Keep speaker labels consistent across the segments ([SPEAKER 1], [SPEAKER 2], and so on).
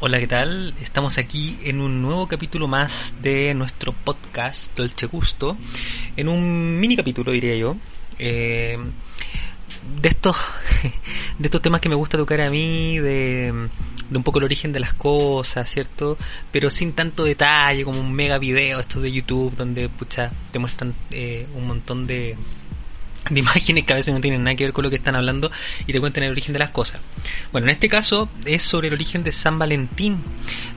[SPEAKER 1] Hola, ¿qué tal? Estamos aquí en un nuevo capítulo más de nuestro podcast Dolce Gusto, en un mini capítulo diría yo, eh, de estos de estos temas que me gusta tocar a mí, de, de un poco el origen de las cosas, ¿cierto? Pero sin tanto detalle, como un mega video estos de YouTube donde pucha, te muestran eh, un montón de de imágenes que a veces no tienen nada que ver con lo que están hablando y te cuentan el origen de las cosas. Bueno, en este caso es sobre el origen de San Valentín,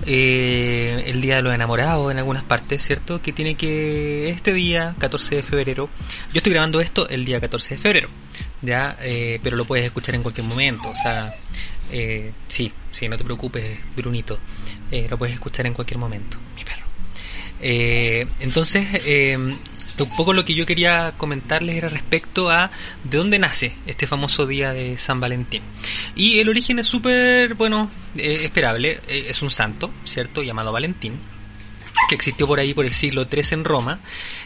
[SPEAKER 1] eh, el Día de los Enamorados en algunas partes, ¿cierto? Que tiene que este día, 14 de febrero, yo estoy grabando esto el día 14 de febrero, ya, eh, pero lo puedes escuchar en cualquier momento, o sea, eh, sí, sí, no te preocupes, Brunito, eh, lo puedes escuchar en cualquier momento, mi perro. Entonces, un poco lo que yo quería comentarles era respecto a de dónde nace este famoso día de San Valentín. Y el origen es súper, bueno, eh, esperable. Eh, es un santo, ¿cierto? Llamado Valentín que existió por ahí por el siglo III en Roma,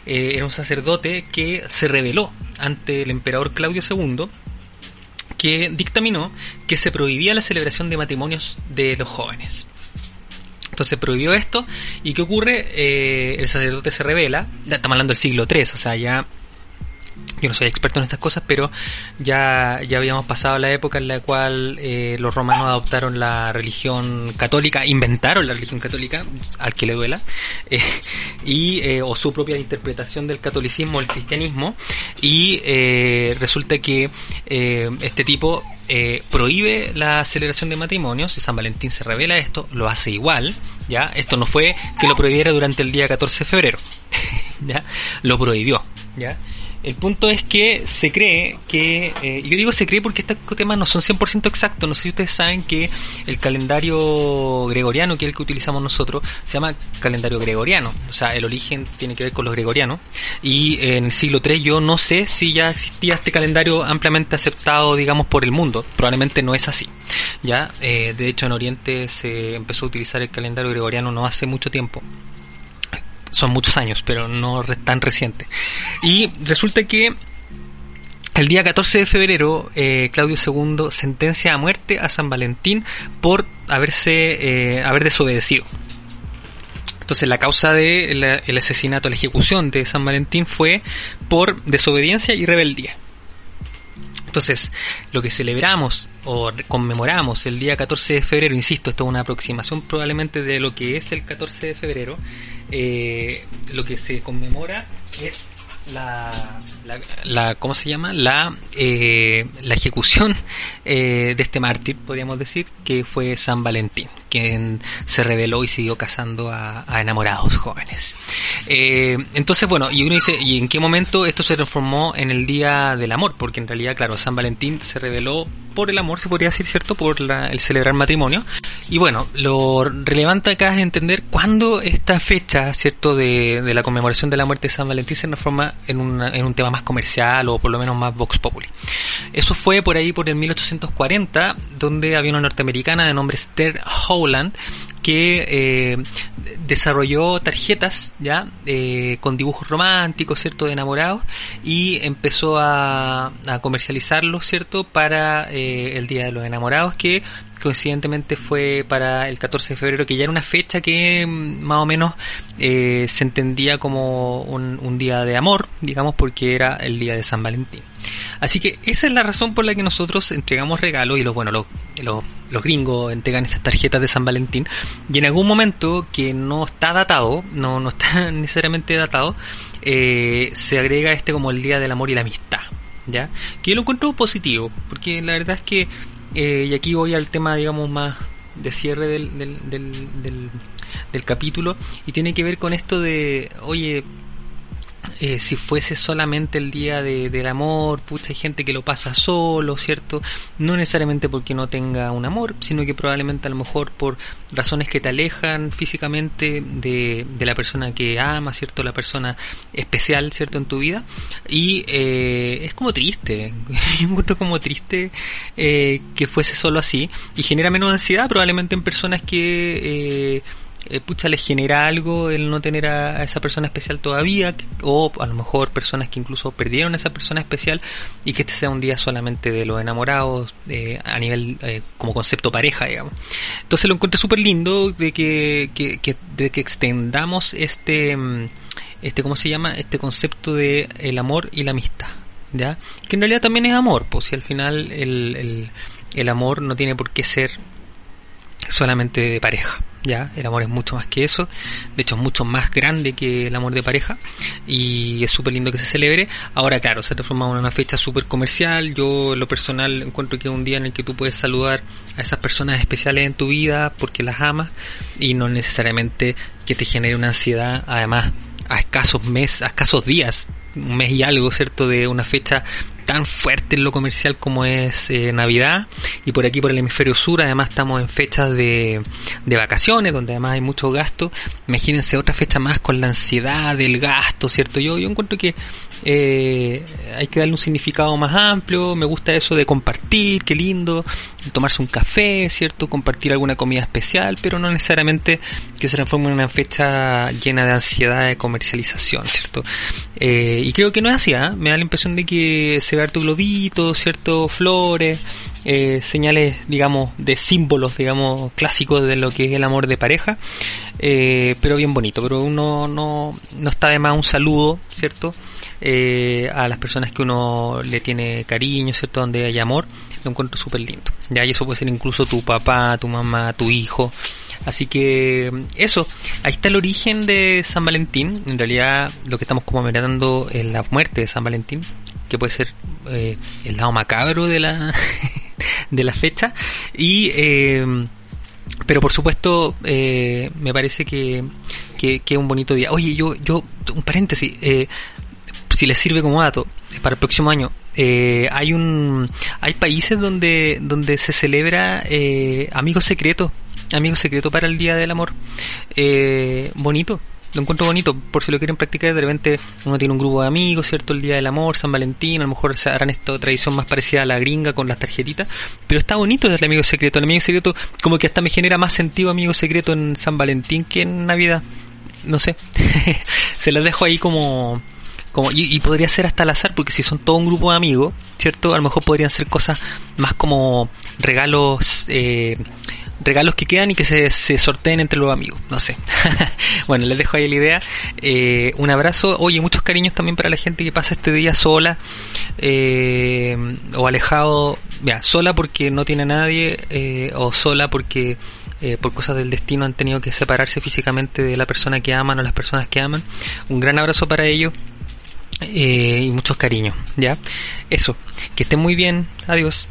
[SPEAKER 1] eh, era un sacerdote que se rebeló ante el emperador Claudio II, que dictaminó que se prohibía la celebración de matrimonios de los jóvenes. Entonces prohibió esto. ¿Y qué ocurre? Eh, el sacerdote se revela. Estamos hablando del siglo III, o sea, ya. Yo no soy experto en estas cosas, pero ya, ya habíamos pasado la época en la cual eh, los romanos adoptaron la religión católica, inventaron la religión católica, al que le duela, eh, y, eh, o su propia interpretación del catolicismo, el cristianismo, y eh, resulta que este tipo prohíbe la celebración de matrimonios y San Valentín se revela esto, lo hace igual, ¿ya? Esto no fue que lo prohibiera durante el día 14 de febrero, ¿ya? Lo prohibió, ¿ya? El punto es que se cree que, eh, yo digo se cree porque estos temas no son 100% exactos, no sé si ustedes saben que el calendario gregoriano, que es el que utilizamos nosotros, se llama calendario gregoriano, o sea, el origen tiene que ver con los gregorianos, y en el siglo III yo no sé si ya existía este calendario ampliamente aceptado, digamos, por el mundo, probablemente no es así, ya, eh, de hecho en Oriente se empezó a utilizar el calendario gregoriano no hace mucho tiempo, son muchos años, pero no tan reciente. Y resulta que el día 14 de febrero, eh, Claudio II sentencia a muerte a San Valentín por haberse, eh, haber desobedecido. Entonces la causa del el asesinato, la ejecución de San Valentín fue por desobediencia y rebeldía. Entonces, lo que celebramos o conmemoramos el día 14 de febrero, insisto, esto es una aproximación probablemente de lo que es el 14 de febrero, eh, lo que se conmemora es la, la, la- ¿cómo se llama? La, eh, la ejecución eh, de este mártir, podríamos decir, que fue San Valentín, quien se rebeló y siguió casando a, a enamorados jóvenes. Eh, entonces, bueno, y uno dice, ¿y en qué momento esto se transformó en el Día del Amor? Porque en realidad, claro, San Valentín se reveló por el amor, se podría decir, ¿cierto? Por la- el celebrar matrimonio. Y bueno, lo relevante acá es entender cuándo esta fecha, ¿cierto? De, de la conmemoración de la muerte de San Valentín se transforma en, una- en un tema más comercial o por lo menos más vox populi. Eso fue por ahí por el 1840, donde había una norteamericana de nombre Esther Que eh, desarrolló tarjetas ya eh, con dibujos románticos cierto de enamorados y empezó a, a comercializarlos cierto para eh, el día de los enamorados que coincidentemente fue para el 14 de febrero que ya era una fecha que mm, más o menos eh, se entendía como un, un día de amor digamos porque era el día de San Valentín Así que esa es la razón por la que nosotros entregamos regalos y los, bueno, los, los, gringos entregan estas tarjetas de San Valentín y en algún momento que no está datado, no, no está necesariamente datado, eh, se agrega este como el Día del Amor y la Amistad, ¿ya? Que yo lo encuentro positivo, porque la verdad es que, eh, y aquí voy al tema, digamos, más de cierre del, del, del, del, del capítulo, y tiene que ver con esto de, oye, eh, si fuese solamente el día de, del amor, pucha, hay gente que lo pasa solo, ¿cierto? No necesariamente porque no tenga un amor, sino que probablemente a lo mejor por razones que te alejan físicamente de, de la persona que ama, ¿cierto? La persona especial, ¿cierto? En tu vida. Y eh, es como triste, yo encuentro como triste eh, que fuese solo así y genera menos ansiedad probablemente en personas que... Eh, pucha, les genera algo el no tener a, esa persona especial todavía, o a lo mejor personas que incluso perdieron a esa persona especial y que este sea un día solamente de los enamorados eh, a nivel eh, como concepto pareja, digamos. Entonces lo encuentro súper lindo de que, que, de que extendamos este, mm, este, ¿cómo se llama? Este concepto de el amor y la amistad. ¿Ya? Que en realidad también es amor, pues si al final el, el, el amor no tiene por qué ser solamente de pareja. Ya, el amor es mucho más que eso, de hecho es mucho más grande que el amor de pareja y es súper lindo que se celebre. Ahora, claro, se ha transformado en una fecha súper comercial. Yo, en lo personal, encuentro que es un día en el que tú puedes saludar a esas personas especiales en tu vida porque las amas y no necesariamente que te genere una ansiedad, además, a escasos meses, a escasos días, un mes y algo, ¿cierto? De una fecha tan fuerte en lo comercial como es eh, Navidad. Y por aquí por el hemisferio sur además estamos en fechas de, de vacaciones donde además hay mucho gasto. Imagínense otra fecha más con la ansiedad del gasto cierto yo yo encuentro que eh, hay que darle un significado más amplio. Me gusta eso de compartir qué lindo tomarse un café cierto compartir alguna comida especial pero no necesariamente que se transforme en una fecha llena de ansiedad de comercialización cierto eh, y creo que no es así ¿ah? me da la impresión de que se ver tu globito, cierto flores, eh, señales, digamos, de símbolos, digamos, clásicos de lo que es el amor de pareja, eh, pero bien bonito, pero uno no, no está de más un saludo, ¿cierto? Eh, a las personas que uno le tiene cariño, ¿cierto? Donde hay amor, lo encuentro súper lindo. Ya, y eso puede ser incluso tu papá, tu mamá, tu hijo. Así que eso, ahí está el origen de San Valentín. En realidad lo que estamos conmemorando es la muerte de San Valentín, que puede ser eh, el lado macabro de la, de la fecha. Y, eh, pero por supuesto, eh, me parece que, que, es un bonito día. Oye, yo, yo, un paréntesis, si les sirve como dato, para el próximo año, hay un, hay países donde, donde se celebra amigos secretos, amigos secretos para el Día del Amor. bonito lo encuentro bonito, por si lo quieren practicar, de repente uno tiene un grupo de amigos, ¿cierto? El Día del Amor, San Valentín, a lo mejor harán esta tradición más parecida a la gringa con las tarjetitas, pero está bonito el amigo secreto, el amigo secreto como que hasta me genera más sentido amigo secreto en San Valentín que en Navidad, no sé, se las dejo ahí como... Como, y, podría ser hasta al azar, porque si son todo un grupo de amigos, ¿cierto? A lo mejor podrían ser cosas más como regalos eh, regalos que quedan y que se, se sorteen entre los amigos. No sé. bueno, les dejo ahí la idea. Eh, un abrazo. Oye, muchos cariños también para la gente que pasa este día sola eh, o alejado. Mira, sola porque no tiene nadie eh, o sola porque por cosas del destino han tenido que separarse físicamente de la persona que aman o las personas que aman. Un gran abrazo para ellos. y muchos cariños, ¿ya? Eso, que estén muy bien, adiós.